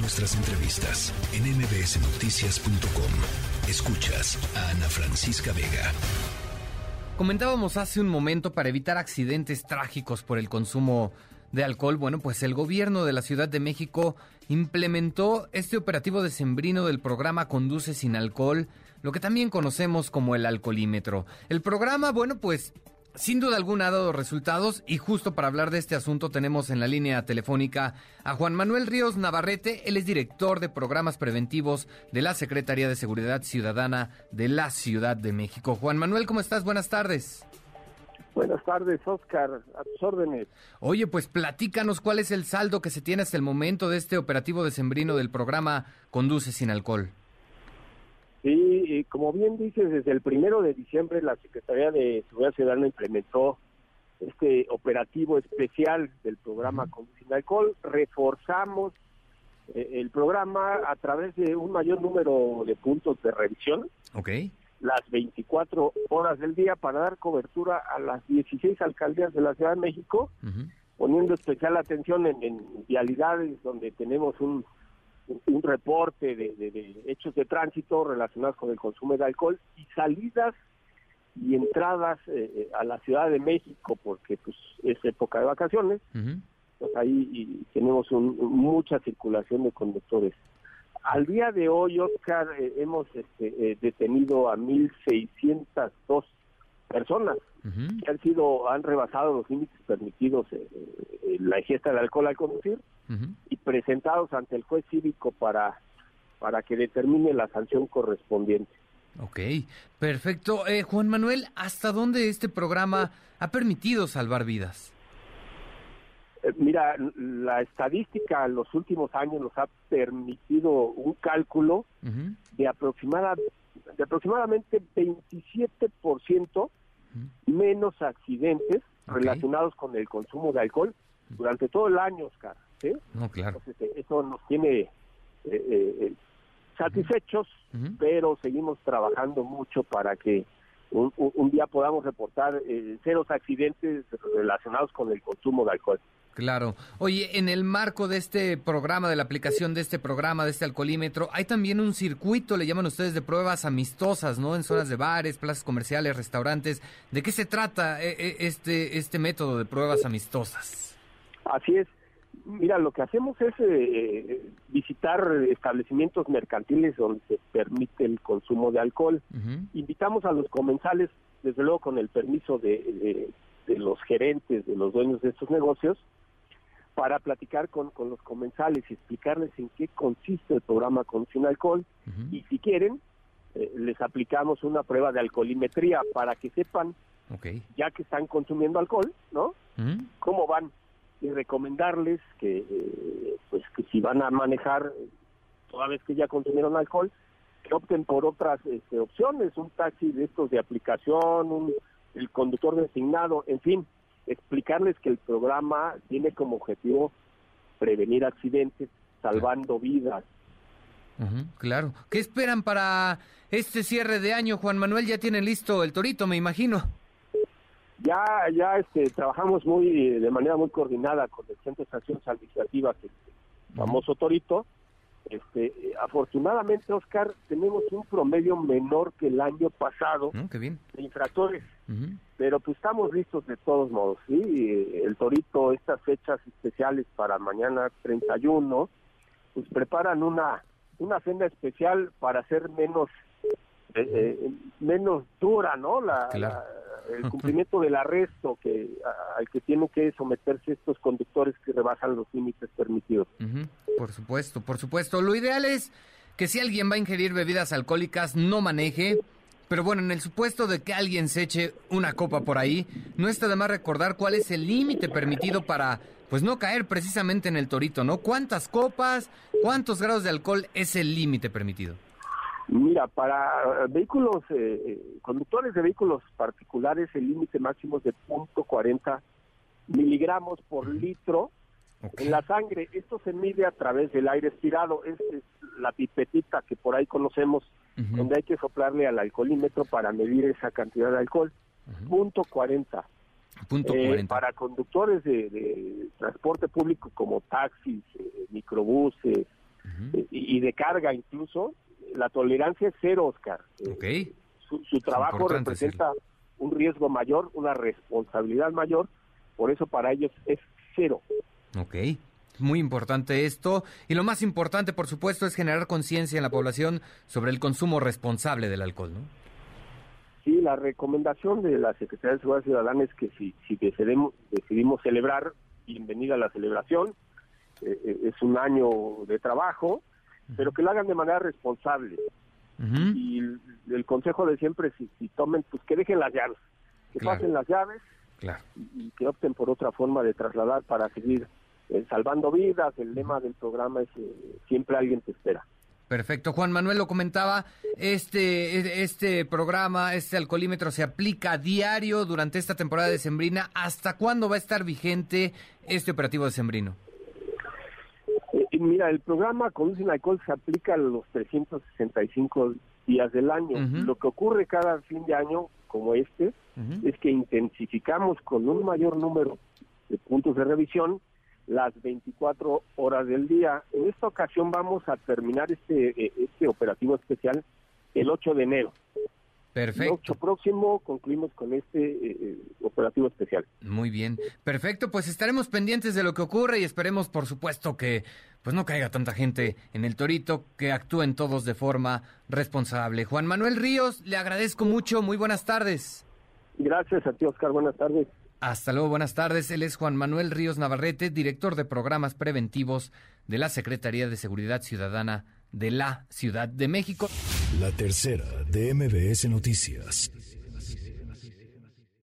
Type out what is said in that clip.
Nuestras entrevistas en mbsnoticias.com. Escuchas a Ana Francisca Vega. Comentábamos hace un momento para evitar accidentes trágicos por el consumo de alcohol. Bueno, pues el gobierno de la Ciudad de México implementó este operativo decembrino del programa Conduce sin alcohol, lo que también conocemos como el alcoholímetro. El programa, bueno, pues sin duda alguna ha dado resultados y justo para hablar de este asunto tenemos en la línea telefónica a Juan Manuel Ríos Navarrete, él es director de programas preventivos de la Secretaría de Seguridad Ciudadana de la Ciudad de México. Juan Manuel, ¿cómo estás? Buenas tardes. Buenas tardes, Oscar, a tus órdenes. Oye, pues platícanos cuál es el saldo que se tiene hasta el momento de este operativo decembrino del programa Conduce sin alcohol. Sí, como bien dices, desde el primero de diciembre la Secretaría de Seguridad Ciudadana implementó este operativo especial del programa Conduce sin alcohol. Reforzamos eh, el programa a través de un mayor número de puntos de revisión. Ok las 24 horas del día para dar cobertura a las 16 alcaldías de la Ciudad de México, poniendo especial atención en, vialidades donde tenemos un, un reporte de, hechos de tránsito relacionados con el consumo de alcohol y salidas y entradas eh, eh, a la Ciudad de México, porque pues es época de vacaciones, pues ahí tenemos mucha circulación de conductores. Al día de hoy, Oscar, eh, hemos este, eh, detenido a 1.602 personas que han sido, han rebasado los límites permitidos eh, en la ingesta de alcohol al conducir y presentados ante el juez cívico para, para que determine la sanción correspondiente. Ok, perfecto. Juan Manuel, ¿hasta dónde este programa ha permitido salvar vidas? Eh, mira, la estadística en los últimos años nos ha permitido un cálculo de, aproximada, de aproximadamente 27% menos accidentes relacionados con el consumo de alcohol durante todo el año, Oscar. No, claro. Eh, eso nos tiene eh, satisfechos, pero seguimos trabajando mucho para que un, un día podamos reportar ceros accidentes relacionados con el consumo de alcohol. Claro. Oye, en el marco de este programa, de la aplicación de este programa, de este alcoholímetro, hay también un circuito, le llaman ustedes, de pruebas amistosas, ¿no? En zonas de bares, plazas comerciales, restaurantes. ¿De qué se trata eh, eh, este, este método de pruebas amistosas? Así es. Mira, lo que hacemos es eh, visitar establecimientos mercantiles donde se permite el consumo de alcohol. Invitamos a los comensales, desde luego con el permiso de, de los gerentes, de los dueños de estos negocios, para platicar con, con los comensales y explicarles en qué consiste el programa con sin alcohol y si quieren eh, les aplicamos una prueba de alcoholimetría para que sepan ya que están consumiendo alcohol no cómo van y recomendarles que eh, pues que si van a manejar toda vez que ya consumieron alcohol que opten por otras este, opciones un taxi de estos de aplicación un el conductor designado en fin explicarles que el programa tiene como objetivo prevenir accidentes, salvando vidas. claro. ¿Qué esperan para este cierre de año, Juan Manuel? Ya tienen listo el torito, me imagino. Ya, ya este, trabajamos muy de manera muy coordinada con el Centro de Estaciones Administrativas, el famoso torito, este, afortunadamente, Oscar, tenemos un promedio menor que el año pasado mm, de infractores, pero pues estamos listos de todos modos. ¿sí? El Torito, estas fechas especiales para mañana 31, pues preparan una, una senda especial para hacer menos eh, eh, menos dura, ¿no? La, el cumplimiento del arresto que al que tienen que someterse estos conductores que rebasan los límites permitidos. Por supuesto, por supuesto. Lo ideal es que si alguien va a ingerir bebidas alcohólicas no maneje. Pero bueno, en el supuesto de que alguien se eche una copa por ahí, no está de más recordar cuál es el límite permitido para, pues no caer precisamente en el torito, ¿no? ¿Cuántas copas, cuántos grados de alcohol es el límite permitido? Mira, para vehículos, eh, eh, conductores de vehículos particulares, el límite máximo es de .40 miligramos por litro en la sangre. Esto se mide a través del aire expirado. Es, la pipetita que por ahí conocemos, donde hay que soplarle al alcoholímetro para medir esa cantidad de alcohol. Punto 40. Punto eh, para conductores de, transporte público como taxis, microbuses, y, de carga incluso, la tolerancia es cero, Oscar. Okay. Su, trabajo representa un riesgo mayor, una responsabilidad mayor, por eso para ellos es cero. Ok. Muy importante esto. Y lo más importante, por supuesto, es generar conciencia en la población sobre el consumo responsable del alcohol, ¿no? Sí, la recomendación de la Secretaría de Seguridad Ciudadana es que si, si decidimos, decidimos celebrar, bienvenida a la celebración, eh, eh, es un año de trabajo, pero que lo hagan de manera responsable. Y el, consejo de siempre, si, si tomen, pues que dejen las llaves, que pasen las llaves y, que opten por otra forma de trasladar para seguir eh, salvando vidas. El lema del programa es siempre alguien te espera. Perfecto. Juan Manuel lo comentaba, este, este programa, este alcoholímetro se aplica a diario durante esta temporada de Sembrina. ¿Hasta cuándo va a estar vigente este operativo de Sembrino? Mira, el programa Conducen Alcohol se aplica los 365 días del año. Lo que ocurre cada fin de año, como este, es que intensificamos con un mayor número de puntos de revisión las 24 horas del día. En esta ocasión vamos a terminar este, eh, este operativo especial el 8 de enero. Perfecto. El 8 próximo concluimos con este eh, eh, operativo especial. Muy bien. Perfecto, pues estaremos pendientes de lo que ocurre y esperemos, por supuesto, que pues no caiga tanta gente en el torito, que actúen todos de forma responsable. Juan Manuel Ríos, le agradezco mucho. Muy buenas tardes. Gracias a ti, Oscar. Buenas tardes. Hasta luego, buenas tardes. Él es Juan Manuel Ríos Navarrete, director de programas preventivos de la Secretaría de Seguridad Ciudadana de la Ciudad de México. La tercera de MBS Noticias.